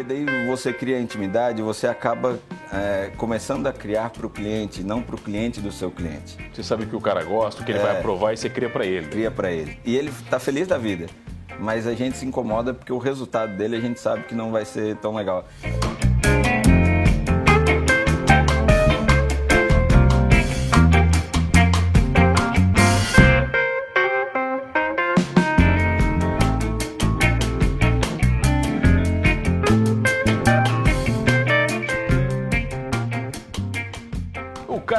porque daí você cria intimidade, você acaba é, começando a criar para o cliente, não para o cliente do seu cliente. Você sabe que o cara gosta, o que ele é, vai aprovar e você cria para ele. Cria para ele. E ele está feliz da vida. Mas a gente se incomoda porque o resultado dele a gente sabe que não vai ser tão legal.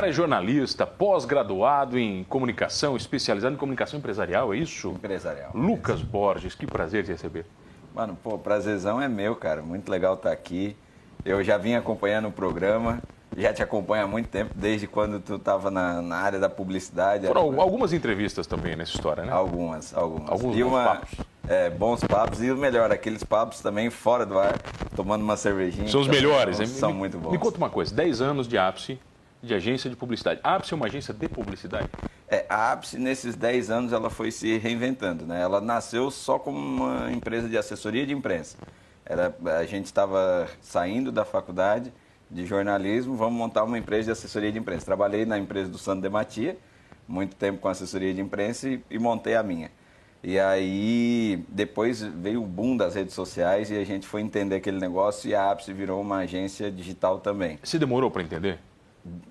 Cara é jornalista, pós-graduado em comunicação, especializado em comunicação empresarial, é isso? Empresarial. Lucas Borges, que prazer te receber. Mano, pô, prazerzão é meu, cara. Muito legal estar aqui. Eu já vim acompanhando o programa, já te acompanho há muito tempo, desde quando tu estava na, na, área da publicidade. Foram era... algumas entrevistas também nessa história, né? Algumas, algumas. Alguns e bons uma, papos. É, bons papos e o melhor, aqueles papos também fora do ar, tomando uma cervejinha. São os melhores, são, são muito bons. Me conta uma coisa, 10 anos de ápice, de agência de publicidade. A Ápice é uma agência de publicidade? É, a Ápice, nesses 10 anos, ela foi se reinventando. Né? Ela nasceu só como uma empresa de assessoria de imprensa. Era, a gente estava saindo da faculdade de jornalismo, vamos montar uma empresa de assessoria de imprensa. Trabalhei na empresa do Sandro de Matia, muito tempo com assessoria de imprensa e, e montei a minha. E aí, depois veio o boom das redes sociais e a gente foi entender aquele negócio e a Ápice virou uma agência digital também. Se demorou para entender?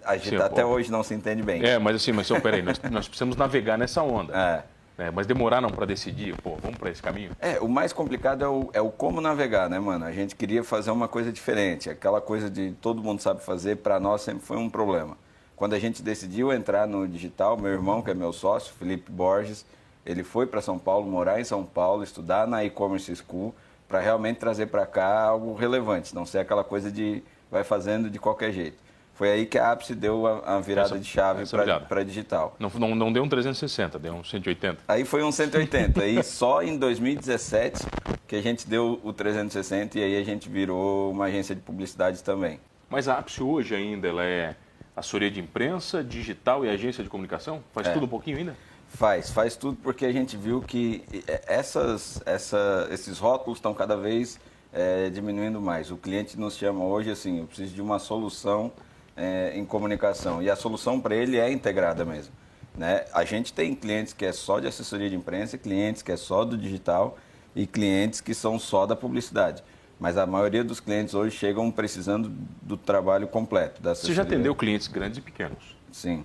A gente Sim, até pô. hoje não se entende bem. É, mas assim, mas só, peraí, nós, nós precisamos navegar nessa onda. É. É, mas demoraram para decidir, pô, vamos para esse caminho? É, o mais complicado é o, é o como navegar, né, mano? A gente queria fazer uma coisa diferente. Aquela coisa de todo mundo sabe fazer, para nós sempre foi um problema. Quando a gente decidiu entrar no digital, meu irmão, que é meu sócio, Felipe Borges, ele foi para São Paulo, morar em São Paulo, estudar na e-commerce school, para realmente trazer para cá algo relevante, não ser aquela coisa de vai fazendo de qualquer jeito. Foi aí que a Ápice deu a, a virada essa, de chave para digital. Não, não, não deu um 360, deu um 180. Aí foi um 180. aí só em 2017 que a gente deu o 360 e aí a gente virou uma agência de publicidade também. Mas a Ápice hoje ainda ela é assessoria de imprensa, digital e agência de comunicação? Faz é. tudo um pouquinho ainda? Faz, faz tudo porque a gente viu que essas, essa, esses rótulos estão cada vez é, diminuindo mais. O cliente nos chama hoje assim, eu preciso de uma solução é, em comunicação. E a solução para ele é integrada mesmo. Né? A gente tem clientes que é só de assessoria de imprensa, clientes que é só do digital e clientes que são só da publicidade. Mas a maioria dos clientes hoje chegam precisando do trabalho completo. Da Você já atendeu clientes grandes e pequenos? Sim.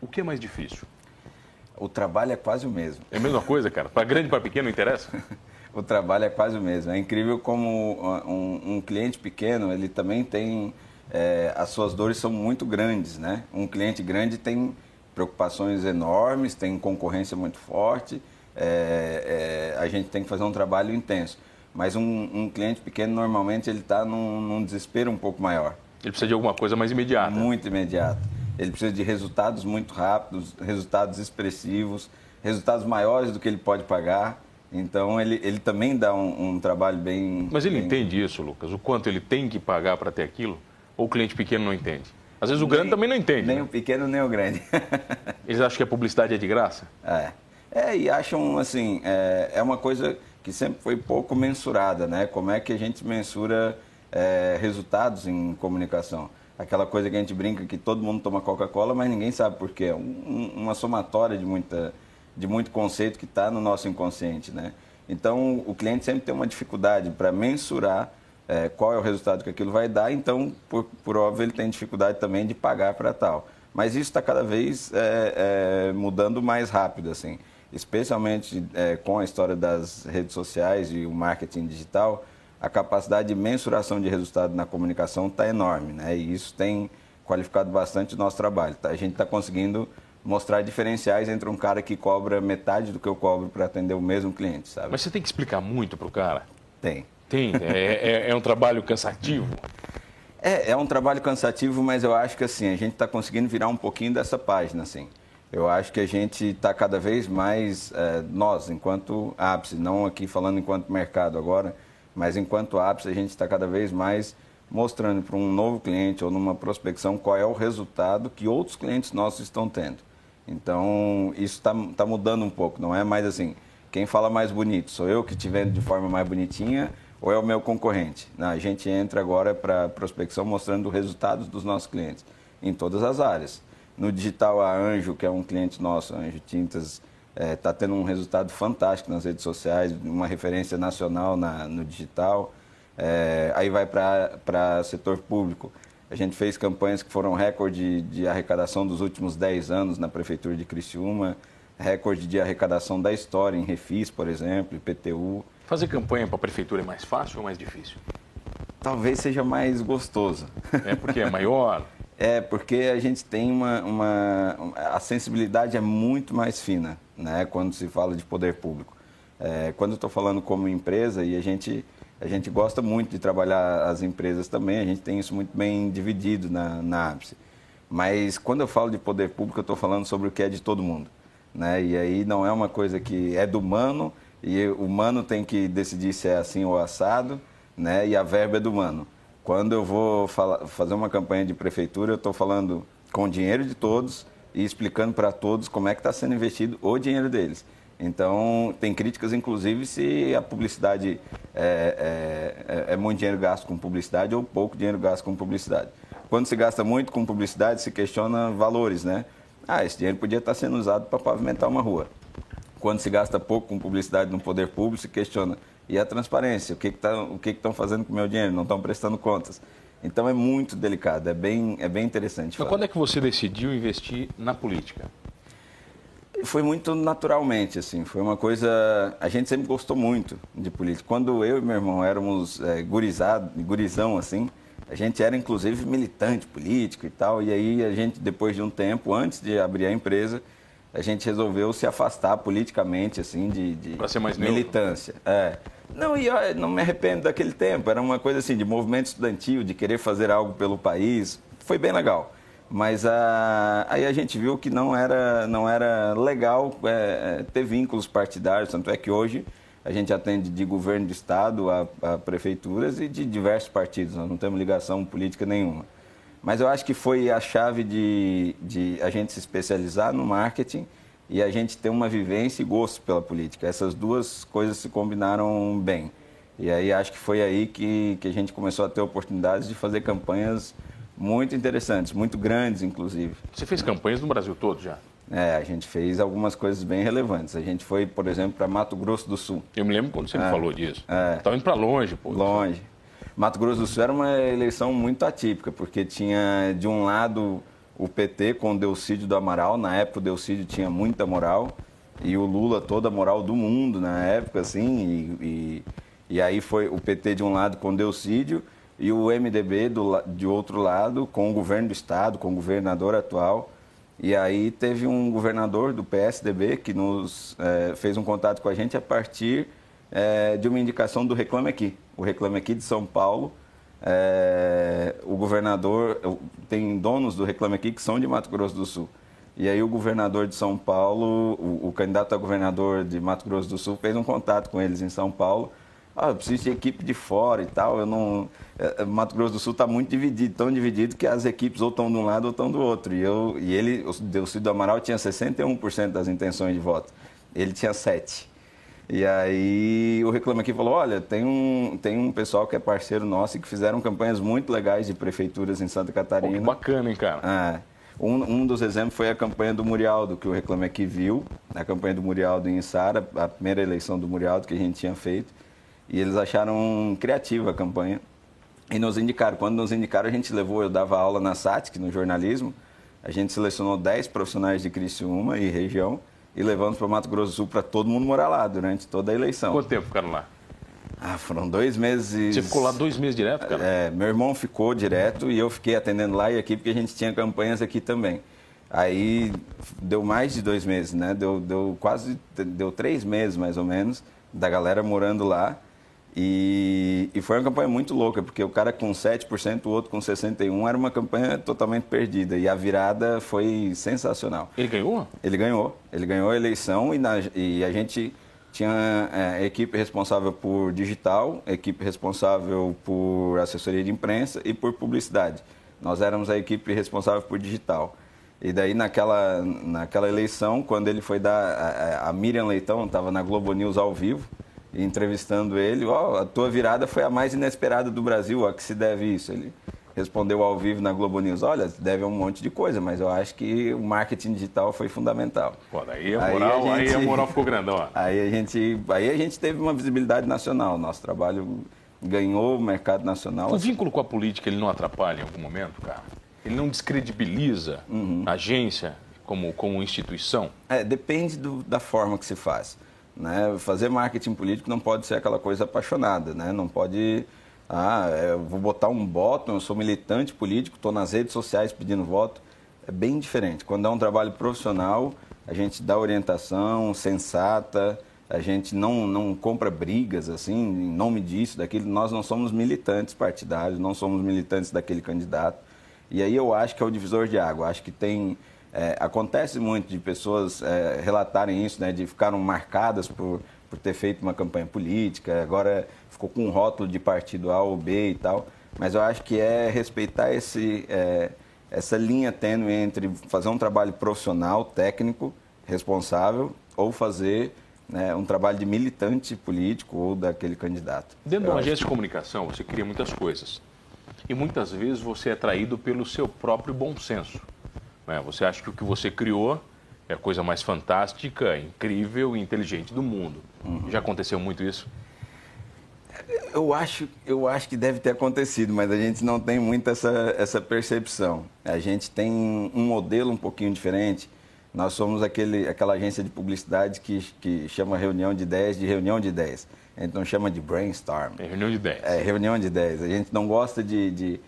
O que é mais difícil? O trabalho é quase o mesmo. É a mesma coisa, cara? Para grande e para pequeno não interessa? o trabalho é quase o mesmo. É incrível como um, um cliente pequeno, ele também tem é, as suas dores são muito grandes, né? Um cliente grande tem preocupações enormes, tem concorrência muito forte, é, é, a gente tem que fazer um trabalho intenso. Mas um, um cliente pequeno, normalmente, ele está num, num, desespero um pouco maior. Ele precisa de alguma coisa mais imediata. Muito imediata. Ele precisa de resultados muito rápidos, resultados expressivos, resultados maiores do que ele pode pagar. Então, ele, ele também dá um, um trabalho bem... Mas ele bem... entende isso, Lucas? O quanto ele tem que pagar para ter aquilo? Ou o cliente pequeno não entende? Às vezes o nem, grande também não entende. Nem né? o pequeno, nem o grande. Eles acham que a publicidade é de graça? É. É, e acham, assim, é, é uma coisa que sempre foi pouco mensurada, né? Como é que a gente mensura é, resultados em comunicação? Aquela coisa que a gente brinca que todo mundo toma Coca-Cola, mas ninguém sabe por quê. Um, uma somatória de, muita, de muito conceito que está no nosso inconsciente, né? Então, o cliente sempre tem uma dificuldade para mensurar é, qual é o resultado que aquilo vai dar, então, por, por óbvio, ele tem dificuldade também de pagar para tal. Mas isso está cada vez é, é, mudando mais rápido, assim, especialmente é, com a história das redes sociais e o marketing digital, a capacidade de mensuração de resultado na comunicação está enorme, né? E isso tem qualificado bastante o nosso trabalho. Tá? A gente está conseguindo mostrar diferenciais entre um cara que cobra metade do que eu cobro para atender o mesmo cliente, sabe? Mas você tem que explicar muito para o cara. Tem. Tem, é, é, é um trabalho cansativo. É, é um trabalho cansativo, mas eu acho que assim, a gente está conseguindo virar um pouquinho dessa página, assim. Eu acho que a gente está cada vez mais, é, nós, enquanto ápice, não aqui falando enquanto mercado agora, mas enquanto ápice, a gente está cada vez mais mostrando para um novo cliente ou numa prospecção qual é o resultado que outros clientes nossos estão tendo. Então, isso está tá mudando um pouco, não é mais assim, quem fala mais bonito sou eu que te vendo de forma mais bonitinha ou é o meu concorrente? A gente entra agora para prospecção mostrando resultados dos nossos clientes em todas as áreas. No digital, a Anjo, que é um cliente nosso, Anjo Tintas, está é, tá tendo um resultado fantástico nas redes sociais, uma referência nacional na, no digital. É, aí vai para setor público. A gente fez campanhas que foram recorde de arrecadação dos últimos 10 anos na Prefeitura de Criciúma, recorde de arrecadação da história em Refis, por exemplo, IPTU. Fazer campanha para a Prefeitura é mais fácil ou mais difícil? Talvez seja mais gostoso. É porque é maior? É, porque a gente tem uma, uma, A sensibilidade é muito mais fina, né, quando se fala de poder público. É, quando eu estou falando como empresa, e a gente, a gente gosta muito de trabalhar as empresas também, a gente tem isso muito bem dividido na, na APSE. Mas quando eu falo de poder público, eu estou falando sobre o que é de todo mundo. Né? E aí não é uma coisa que é do humano, e o humano tem que decidir se é assim ou assado, né? e a verba é do humano. Quando eu vou falar, fazer uma campanha de prefeitura, eu estou falando com o dinheiro de todos e explicando para todos como é que está sendo investido o dinheiro deles. Então, tem críticas, inclusive, se a publicidade é, é, é, é, muito dinheiro gasto com publicidade ou pouco dinheiro gasto com publicidade. Quando se gasta muito com publicidade, se questiona valores, né? Ah, esse dinheiro podia estar sendo usado para pavimentar uma rua. Quando se gasta pouco com publicidade no poder público, se questiona e a transparência. O que tá, o que estão fazendo com o meu dinheiro? Não estão prestando contas. Então é muito delicado, é bem, é bem interessante. Mas quando é que você decidiu investir na política? Foi muito naturalmente, assim. Foi uma coisa. A gente sempre gostou muito de política. Quando eu e meu irmão éramos é, gurizado, gurizão, assim, a gente era inclusive militante político e tal. E aí a gente, depois de um tempo, antes de abrir a empresa, a gente resolveu se afastar politicamente, assim, de, de militância. É. Não, e eu não me arrependo daquele tempo. Era uma coisa assim de movimento estudantil, de querer fazer algo pelo país. Foi bem legal. Mas a, aí a gente viu que não era, não era legal é, ter vínculos partidários. Tanto é que hoje a gente atende de governo de estado a, a prefeituras e de diversos partidos. Nós não temos ligação política nenhuma. Mas eu acho que foi a chave de, de a gente se especializar no marketing e a gente ter uma vivência e gosto pela política. Essas duas coisas se combinaram bem. E aí acho que foi aí que, que a gente começou a ter oportunidades de fazer campanhas muito interessantes, muito grandes, inclusive. Você fez campanhas no Brasil todo já? É, a gente fez algumas coisas bem relevantes. A gente foi, por exemplo, para Mato Grosso do Sul. Eu me lembro quando você é, me falou disso. É. Estava indo para longe, pô. Longe. Mato Grosso do Sul era uma eleição muito atípica, porque tinha, de um lado, o PT com o Delcídio do Amaral. Na época, o Delcídio tinha muita moral. E o Lula, toda a moral do mundo na época, assim. E, e, e aí foi o PT de um lado com o Delcídio e o MDB do, de outro lado com o governo do Estado, com o governador atual. E aí teve um governador do PSDB que nos é, fez um contato com a gente a partir é, de uma indicação do Reclame Aqui. O Reclame Aqui de São Paulo, é, o governador, tem donos do Reclame Aqui que são de Mato Grosso do Sul. E aí o governador de São Paulo, o, o candidato a governador de Mato Grosso do Sul fez um contato com eles em São Paulo. Ah, eu preciso de equipe de fora e tal. Eu não, é, Mato Grosso do Sul está muito dividido, tão dividido que as equipes ou estão de um lado ou estão do outro. E, eu, e ele, o Delcídio do Amaral tinha 61% das intenções de voto. Ele tinha 7%. E aí o Reclama Aqui falou, olha, tem um, tem um pessoal que é parceiro nosso e que fizeram campanhas muito legais de prefeituras em Santa Catarina. Oh, que bacana, hein, cara? É. Um, um dos exemplos foi a campanha do Murialdo, que o Reclame Aqui viu, a campanha do Murialdo em Sara, a primeira eleição do Murialdo que a gente tinha feito. E eles acharam criativa a campanha e nos indicaram. Quando nos indicaram, a gente levou, eu dava aula na SATIC, no jornalismo, a gente selecionou 10 profissionais de Criciúma e região e levamos para Mato Grosso do Sul para todo mundo morar lá durante toda a eleição. Quanto tempo ficaram lá? Ah, foram dois meses. Você ficou lá dois meses direto, cara? É, meu irmão ficou direto e eu fiquei atendendo lá e aqui porque a gente tinha campanhas aqui também. Aí deu mais de dois meses, né? Deu, deu quase, deu três meses mais ou menos da galera morando lá. E, e, foi uma campanha muito louca, porque o cara com 7%, o outro com 61%, era uma campanha totalmente perdida. E a virada foi sensacional. Ele ganhou? Ele ganhou. Ele ganhou a eleição e, na, e a gente tinha é, equipe responsável por digital, equipe responsável por assessoria de imprensa e por publicidade. Nós éramos a equipe responsável por digital. E daí naquela, naquela eleição, quando ele foi dar. A, a Miriam Leitão estava na Globo News ao vivo entrevistando ele, ó, oh, a tua virada foi a mais inesperada do Brasil, a que se deve isso? Ele respondeu ao vivo na Globo News, olha, deve a um monte de coisa, mas eu acho que o marketing digital foi fundamental. Pô, daí a moral, aí a, gente, aí a moral ficou grandão. Aí a, gente, aí a gente teve uma visibilidade nacional, nosso trabalho ganhou o mercado nacional. O vínculo com a política, ele não atrapalha em algum momento, cara? Ele não descredibiliza uhum. a agência como, como instituição? É, depende do, da forma que se faz. Né? Fazer marketing político não pode ser aquela coisa apaixonada, né? não pode ah, eu vou botar um bottom, eu sou militante político, estou nas redes sociais pedindo voto. É bem diferente. Quando é um trabalho profissional, a gente dá orientação sensata, a gente não, não compra brigas assim, em nome disso, daquilo. Nós não somos militantes partidários, não somos militantes daquele candidato. E aí eu acho que é o divisor de água. Acho que tem. É, acontece muito de pessoas é, relatarem isso, né, de ficaram marcadas por, por ter feito uma campanha política, agora ficou com um rótulo de partido A ou B e tal. Mas eu acho que é respeitar esse, é, essa linha tênue entre fazer um trabalho profissional, técnico, responsável, ou fazer né, um trabalho de militante político ou daquele candidato. Dentro de uma agência que... de comunicação, você cria muitas coisas. E muitas vezes você é traído pelo seu próprio bom senso. Né? Você acha que o que você criou é a coisa mais fantástica, incrível e inteligente do mundo. Uhum. Já aconteceu muito isso? Eu acho, eu acho que deve ter acontecido, mas a gente não tem muito essa, essa percepção. A gente tem um modelo um pouquinho diferente. Nós somos aquele, aquela agência de publicidade que, que chama reunião de ideias de reunião de ideias. A gente não chama de brainstorm. É reunião de ideias. É reunião de ideias. A gente não gosta de, de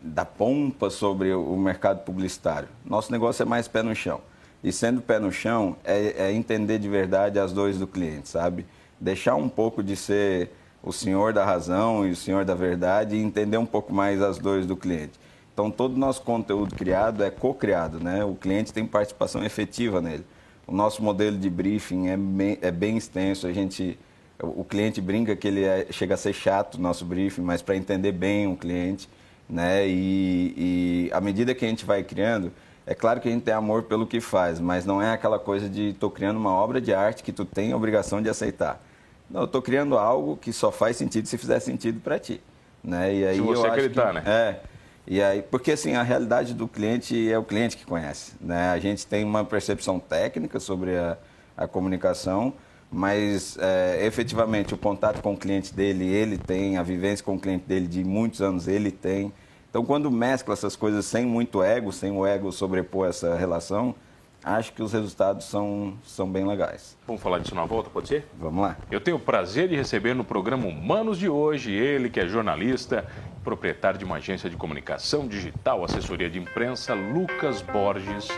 da pompa sobre o mercado publicitário. Nosso negócio é mais pé no chão. E sendo pé no chão, é, é entender de verdade as dores do cliente, sabe? Deixar um pouco de ser o senhor da razão e o senhor da verdade e entender um pouco mais as dores do cliente. Então, todo o nosso conteúdo criado é co-criado, né? O cliente tem participação efetiva nele. O nosso modelo de briefing é bem, é bem extenso. A gente, o cliente brinca que ele é, chega a ser chato nosso briefing, mas para entender bem o cliente, né? E, e à medida que a gente vai criando, é claro que a gente tem amor pelo que faz, mas não é aquela coisa de estou criando uma obra de arte que tu tem a obrigação de aceitar. Não, eu estou criando algo que só faz sentido se fizer sentido para ti. Né? E aí se você acreditar, que, né? É. E aí, porque assim, a realidade do cliente é o cliente que conhece. Né? A gente tem uma percepção técnica sobre a, a comunicação, mas é, efetivamente o contato com o cliente dele, ele tem, a vivência com o cliente dele de muitos anos, ele tem. Então, quando mescla essas coisas sem muito ego, sem o ego sobrepor essa relação, acho que os resultados são, são bem legais. Vamos falar disso na volta, pode ser? Vamos lá. Eu tenho o prazer de receber no programa Humanos de hoje ele que é jornalista, proprietário de uma agência de comunicação digital, assessoria de imprensa, Lucas Borges.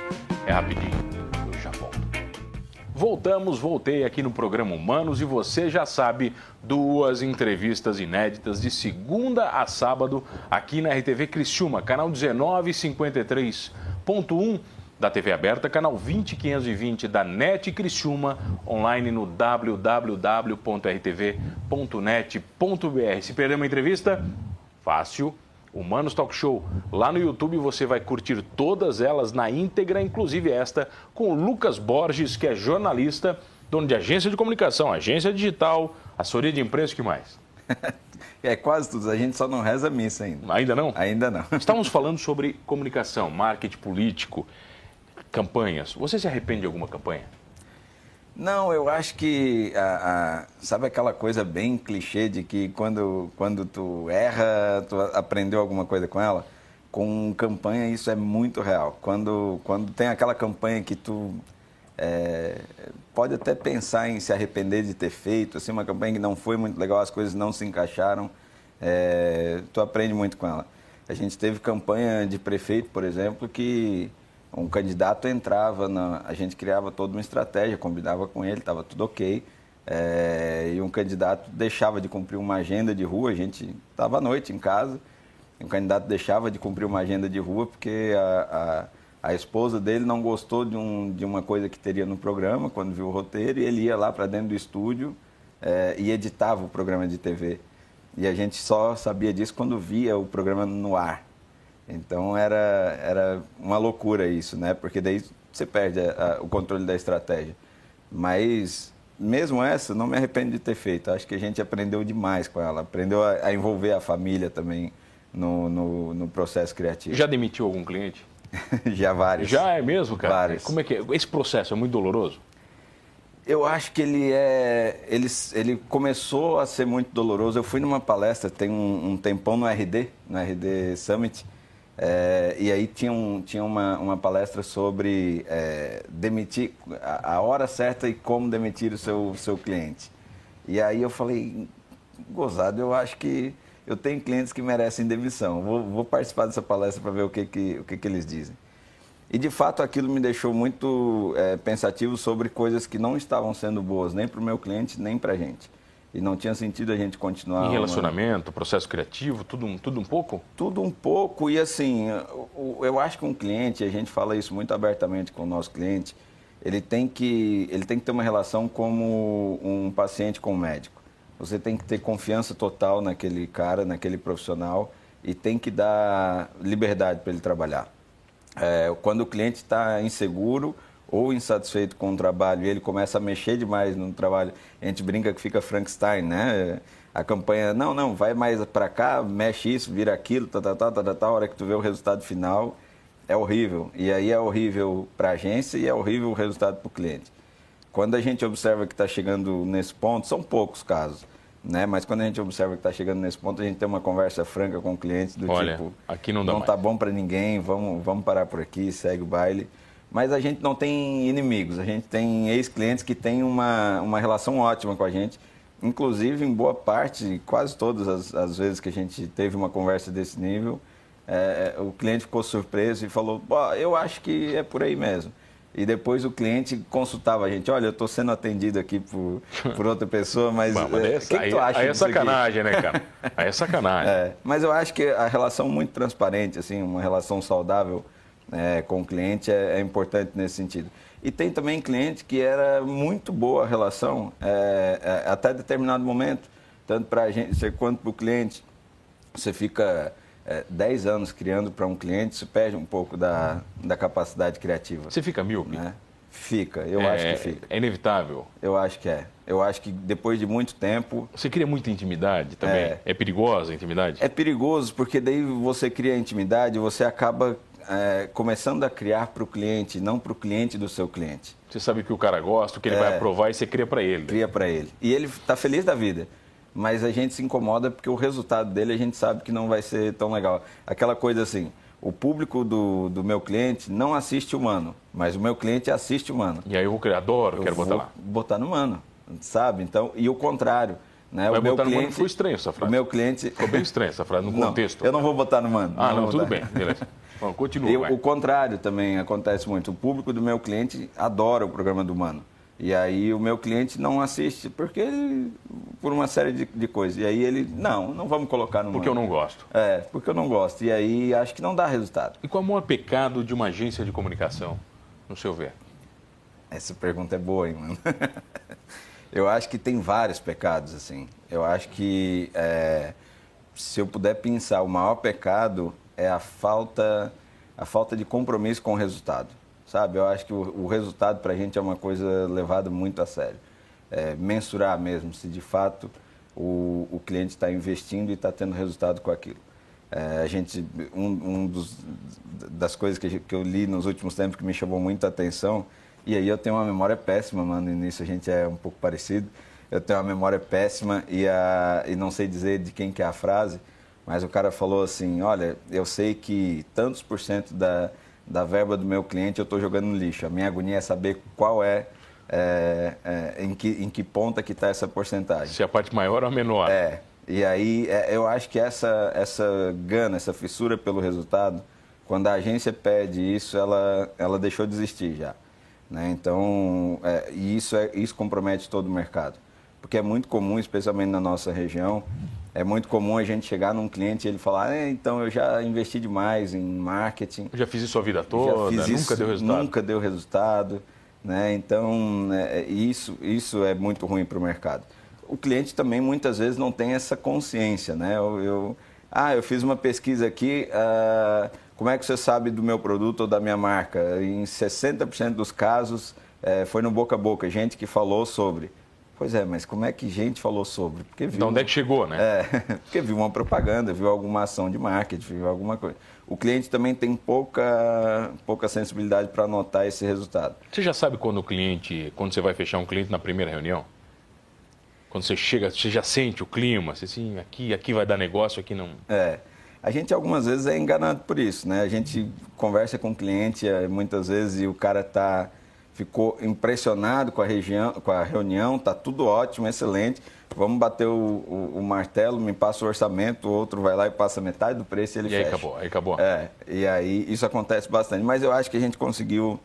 É rapidinho. Voltamos, voltei aqui no programa Humanos e você já sabe, duas entrevistas inéditas de segunda a sábado aqui na RTV Criciúma, canal 1953.1 da TV aberta, canal 20520 da NET Criciúma, online no www.rtv.net.br. Se perder uma entrevista, fácil, Humanos Talk Show. Lá no YouTube você vai curtir todas elas na íntegra, inclusive esta, com o Lucas Borges, que é jornalista, dono de agência de comunicação, agência digital, assessoria de imprensa, que mais? É quase tudo, a gente só não reza missa ainda. Ainda não? Ainda não. Estamos falando sobre comunicação, marketing político campanhas. Você se arrepende de alguma campanha? Não, eu acho que a, a, sabe aquela coisa bem clichê de que quando, quando tu erra, tu aprendeu alguma coisa com ela? Com campanha isso é muito real. Quando, quando tem aquela campanha que tu é, pode até pensar em se arrepender de ter feito, assim, uma campanha que não foi muito legal, as coisas não se encaixaram, é, tu aprende muito com ela. A gente teve campanha de prefeito, por exemplo, que um candidato entrava, na, a gente criava toda uma estratégia, combinava com ele, estava tudo ok. É, e um candidato deixava de cumprir uma agenda de rua, a gente estava à noite em casa, um candidato deixava de cumprir uma agenda de rua porque a, a, a esposa dele não gostou de, um, de uma coisa que teria no programa, quando viu o roteiro, e ele ia lá para dentro do estúdio é, e editava o programa de TV. E a gente só sabia disso quando via o programa no ar. Então era, era uma loucura isso, né? Porque daí você perde a, a, o controle da estratégia. Mas mesmo essa, não me arrependo de ter feito. Acho que a gente aprendeu demais com ela. Aprendeu a, a envolver a família também no, no, no, processo criativo. Já demitiu algum cliente? Já vários. Já é mesmo, cara? Vários. Como é que é? Esse processo é muito doloroso? Eu acho que ele é. Ele, ele começou a ser muito doloroso. Eu fui numa palestra, tem um, um tempão no RD, no RD Summit, é, e aí tinha, um, tinha uma, uma palestra sobre é, demitir a, a, hora certa e como demitir o seu, seu cliente. E aí eu falei, gozado, eu acho que eu tenho clientes que merecem demissão. Vou, vou participar dessa palestra para ver o que, que, o que, que eles dizem. E de fato aquilo me deixou muito é, pensativo sobre coisas que não estavam sendo boas, nem para o meu cliente, nem para a gente. E não tinha sentido a gente continuar. Em relacionamento, uma... processo criativo, tudo, tudo um pouco? Tudo um pouco. E assim, eu acho que um cliente, a gente fala isso muito abertamente com o nosso cliente, ele tem que, ele tem que ter uma relação como um paciente com um médico. Você tem que ter confiança total naquele cara, naquele profissional e tem que dar liberdade para ele trabalhar. É, quando o cliente está inseguro ou insatisfeito com o trabalho ele começa a mexer demais no trabalho, a gente brinca que fica Frankenstein, né? A campanha, não, não, vai mais para cá, mexe isso, vira aquilo, tá, tá, tá, tá, tá, tá, a hora que tu vê o resultado final, é horrível. E aí é horrível para a agência e é horrível o resultado para o cliente. Quando a gente observa que está chegando nesse ponto, são poucos casos, né? Mas quando a gente observa que está chegando nesse ponto, a gente tem uma conversa franca com o cliente do Olha, tipo, aqui não dá não mais. tá bom para ninguém, vamos, vamos parar por aqui, segue o baile. Mas a gente não tem inimigos, a gente tem ex-clientes que têm uma, uma relação ótima com a gente. Inclusive, em boa parte, quase todas as, as vezes que a gente teve uma conversa desse nível, é, o cliente ficou surpreso e falou: eu acho que é por aí mesmo. E depois o cliente consultava a gente, olha, eu estou sendo atendido aqui por, por outra pessoa, mas o é, que, que tu acha Aí é sacanagem, aqui? né, cara? Aí é sacanagem. É, mas eu acho que a relação muito transparente, assim, uma relação saudável é, com o cliente é, é, importante nesse sentido. E tem também cliente que era muito boa a relação é, é até determinado momento, tanto para a gente quanto para o cliente. Você fica é, 10 anos criando para um cliente, isso perde um pouco da, da capacidade criativa. Você fica míope? Né? Fica, eu é, acho que fica. É inevitável? Eu acho que é. Eu acho que depois de muito tempo. Você cria muita intimidade também? É, é perigosa a intimidade? É perigoso, porque daí você cria intimidade, você acaba é, começando a criar para o cliente, não para o cliente do seu cliente. Você sabe que o cara gosta, o que ele vai é. aprovar e você cria para ele. Cria para ele. E ele está feliz da vida mas a gente se incomoda porque o resultado dele a gente sabe que não vai ser tão legal. Aquela coisa assim, o público do, do meu cliente não assiste humano, mas o meu cliente assiste humano. E aí o criador, quero botar lá. Botar no humano, sabe? Então, e o contrário. Né? Vai o meu botar cliente, no mano foi estranho essa frase. O meu cliente... Ficou bem estranho essa frase, no não, contexto. Eu não vou botar no mano. Ah, não, não tudo bem, beleza. Bom, continua. E, o contrário também acontece muito. O público do meu cliente adora o programa do Mano. E aí o meu cliente não assiste porque ele, por uma série de, de coisas. E aí ele, não, não vamos colocar no Porque eu não gosto. É, porque eu não gosto. E aí acho que não dá resultado. E qual é o maior pecado de uma agência de comunicação, no seu ver? Essa pergunta é boa, hein, mano? eu acho que tem vários pecados, assim. Eu acho que é, se eu puder pensar, o maior pecado é a falta, a falta de compromisso com o resultado sabe? Eu acho que o, o resultado para a gente é uma coisa levada muito a sério. É, mensurar mesmo se de fato o, o cliente está investindo e está tendo resultado com aquilo. É, a gente, um, um dos, das coisas que, que eu li nos últimos tempos que me chamou muita atenção, e aí eu tenho uma memória péssima, mano, e nisso a gente é um pouco parecido. Eu tenho uma memória péssima e, a, e não sei dizer de quem que é a frase, mas o cara falou assim, olha, eu sei que tantos por cento da, da verba do meu cliente eu estou jogando no lixo. A minha agonia é saber qual é, é, é em, que, em que ponta que está essa porcentagem. Se é a parte maior ou a menor. É. E aí é, eu acho que essa, essa gana, essa fissura pelo resultado, quando a agência pede isso, ela, ela deixou de existir já. Né? Então, é, e isso, é, isso compromete todo o mercado. Porque é muito comum, especialmente na nossa região, é muito comum a gente chegar num cliente e ele falar, é, então eu já investi demais em marketing. Eu já fiz isso a vida toda, nunca isso, deu resultado. Nunca deu resultado. Né? Então, é, isso, isso é muito ruim para o mercado. O cliente também muitas vezes não tem essa consciência. Né? Eu, eu ah, eu fiz uma pesquisa aqui, ah, como é que você sabe do meu produto ou da minha marca? Em 60% dos casos é, foi no boca a boca, gente que falou sobre. Pois é, mas como é que gente falou sobre? Porque viu, de onde é que chegou, né? É, porque viu uma propaganda, viu alguma ação de marketing, viu alguma coisa. O cliente também tem pouca, pouca sensibilidade para notar esse resultado. Você já sabe quando o cliente, quando você vai fechar um cliente na primeira reunião? Quando você chega, você já sente o clima, você assim, aqui, aqui vai dar negócio, aqui não. É. A gente algumas vezes é enganado por isso, né? A gente conversa com o cliente eh, muitas vezes e o cara tá ficou impressionado com a, região, com a reunião, tá tudo ótimo, excelente. Vamos bater o, o, o, martelo, me passa o orçamento, o outro vai lá e passa metade do preço e ele e fecha. aí acabou, aí acabou. É, e aí isso acontece bastante. Mas eu acho que a gente conseguiu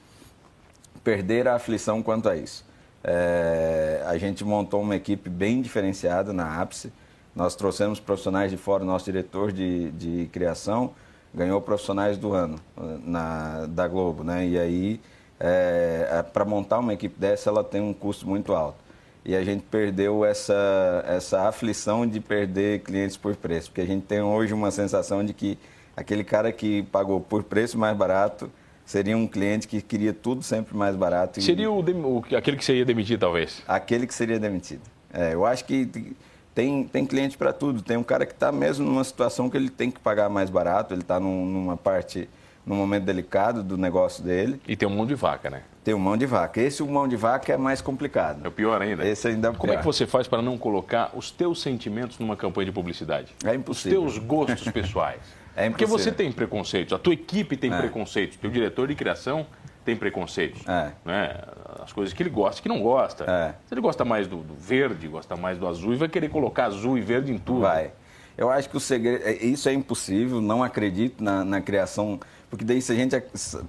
perder a aflição quanto a isso. É, a gente montou uma equipe bem diferenciada na ápice nós trouxemos profissionais de fora, nosso diretor de, de criação ganhou profissionais do ano na, da Globo, né? E aí, é, é para montar uma equipe dessa, ela tem um custo muito alto. E a gente perdeu essa, essa aflição de perder clientes por preço, porque a gente tem hoje uma sensação de que aquele cara que pagou por preço mais barato seria um cliente que queria tudo sempre mais barato. Seria o, o, aquele que seria demitido, talvez? Aquele que seria demitido. É, eu acho que tem, tem cliente para tudo. Tem um cara que está mesmo numa situação que ele tem que pagar mais barato, ele está num, numa parte, num momento delicado do negócio dele. E tem um mão de vaca, né? Tem um mão de vaca. Esse o mão de vaca é mais complicado. É o pior ainda. Esse ainda é Como é que você faz para não colocar os teus sentimentos numa campanha de publicidade? É impossível. Os teus gostos pessoais. é impossível. Porque você tem preconceitos, a tua equipe tem é. preconceitos, teu diretor de criação tem preconceitos. É. Né? As coisas que ele gosta e que não gosta. É. Se ele gosta mais do, do, verde, gosta mais do azul, e vai querer colocar azul e verde em tudo. Vai. Eu acho que o segredo. É, isso é impossível, não acredito na, na criação. Porque daí, se a gente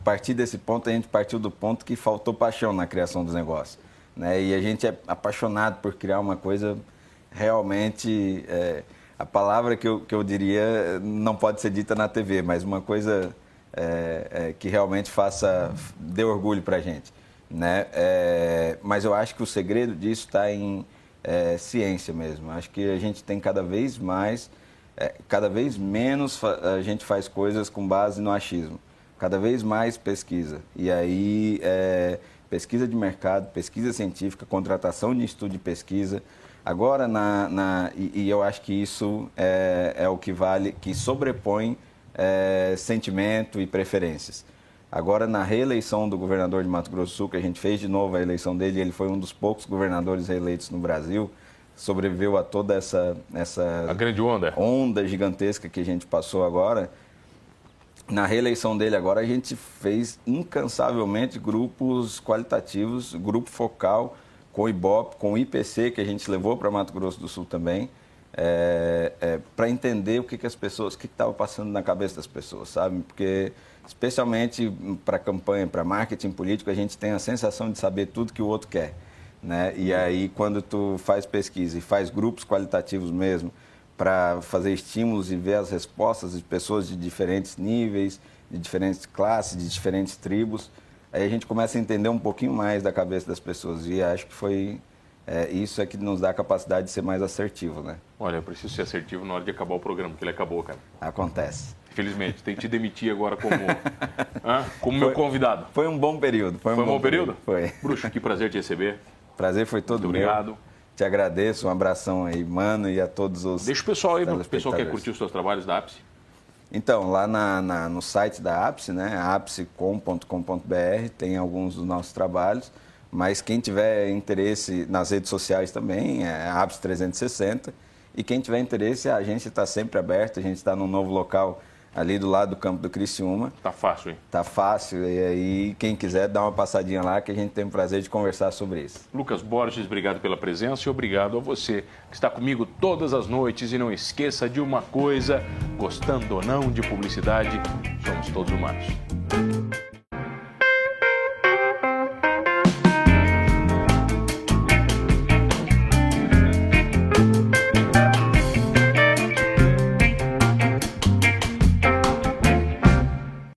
partir desse ponto, a gente partiu do ponto que faltou paixão na criação dos negócios. Né? E a gente é apaixonado por criar uma coisa realmente. É, a palavra que eu, que eu diria não pode ser dita na TV, mas uma coisa é, é, que realmente faça, dê orgulho para a gente. Né? É, mas eu acho que o segredo disso está em é, ciência mesmo. Acho que a gente tem cada vez mais, é, cada vez menos a gente faz coisas com base no achismo. Cada vez mais pesquisa. E aí, é, pesquisa de mercado, pesquisa científica, contratação de estudo de pesquisa. Agora, na, na e, e, eu acho que isso é, é o que vale, que sobrepõe é, sentimento e preferências. Agora, na reeleição do governador de Mato Grosso do Sul, que a gente fez de novo a eleição dele, ele foi um dos poucos governadores reeleitos no Brasil, sobreviveu a toda essa, essa a grande onda. onda gigantesca que a gente passou agora. Na reeleição dele agora, a gente fez incansavelmente grupos qualitativos, grupo focal com o IBOP, com o IPC, que a gente levou para Mato Grosso do Sul também é, é, para entender o que, que as pessoas, o que estava passando na cabeça das pessoas, sabe? Porque, especialmente para campanha, para marketing político, a gente tem a sensação de saber tudo que o outro quer. Né? E aí, quando tu faz pesquisa e faz grupos qualitativos mesmo, para fazer estímulos e ver as respostas de pessoas de diferentes níveis, de diferentes classes, de diferentes tribos, aí a gente começa a entender um pouquinho mais da cabeça das pessoas. E acho que foi é, isso é que nos dá a capacidade de ser mais assertivo, né? Olha, eu preciso ser assertivo na hora de acabar o programa, porque ele acabou, cara. Acontece. Infelizmente, tem que te demitir agora como, como foi, meu convidado. Foi um bom período. Foi um, foi bom, bom período? período? Foi. Bruxo, que prazer te receber. Prazer foi todo Muito meu. obrigado. Te agradeço, um abração aí, mano, e a todos os. Deixa o pessoal aí, o pessoal que quer curtir os seus trabalhos da Ápice. Então, lá na, na, no site da Ápice, né, apsecom.com.br, tem alguns dos nossos trabalhos. Mas quem tiver interesse nas redes sociais também, é a Apps 360. E quem tiver interesse, a agência está sempre aberta. A gente está num novo local ali do lado do campo do Criciúma. Tá fácil, hein? Tá fácil. E aí, quem quiser, dá uma passadinha lá que a gente tem o prazer de conversar sobre isso. Lucas Borges, obrigado pela presença e obrigado a você que está comigo todas as noites. E não esqueça de uma coisa: gostando ou não de publicidade, somos todos humanos.